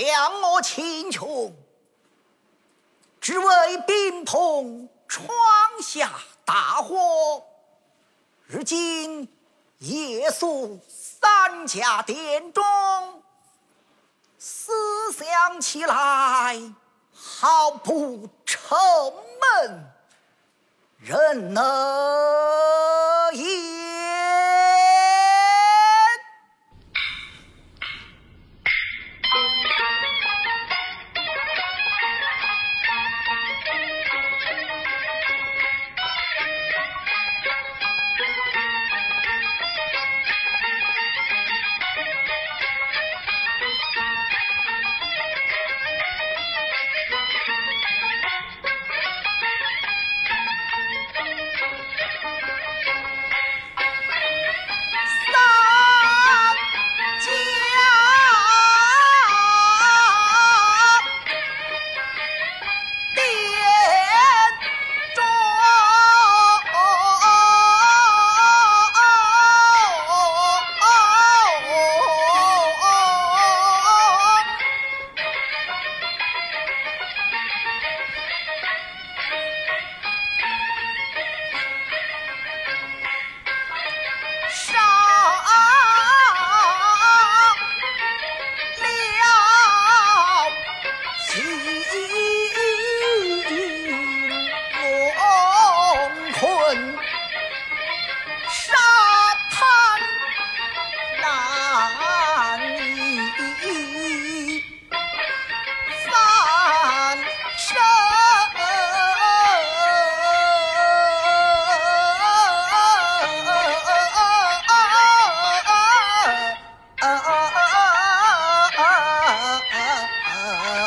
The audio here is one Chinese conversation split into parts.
向我请穷，只为宾朋闯下大祸。如今夜宿三家店中，思想起来好不沉闷，人能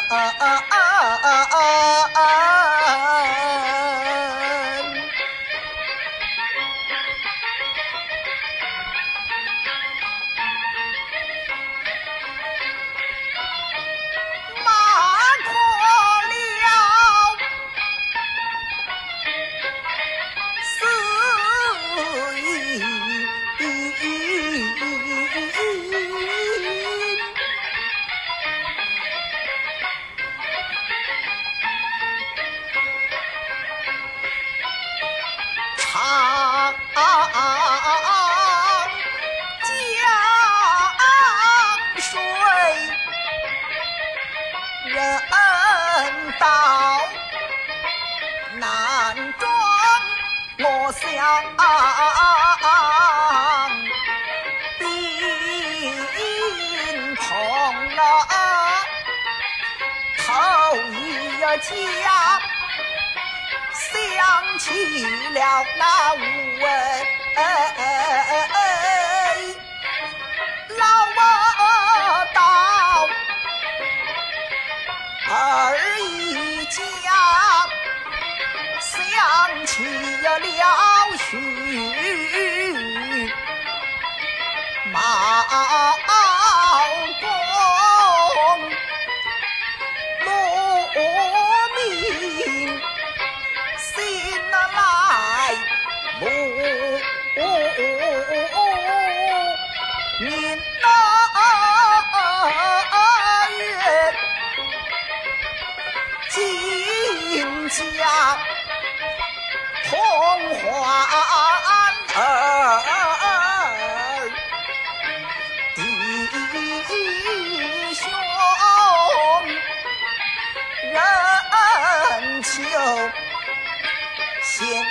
Ah ah ah. 家想起了那五家同欢儿，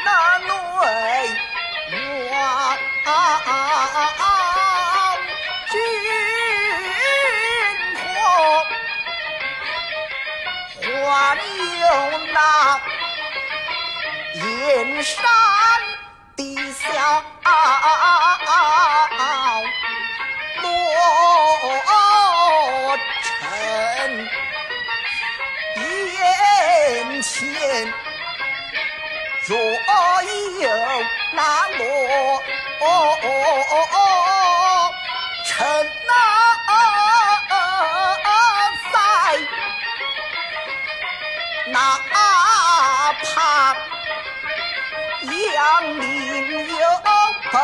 心内往军火还有那。燕山的小罗成，眼前若有那么成在，哪怕。杨林有百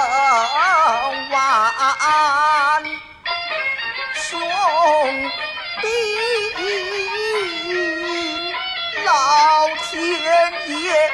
yeah.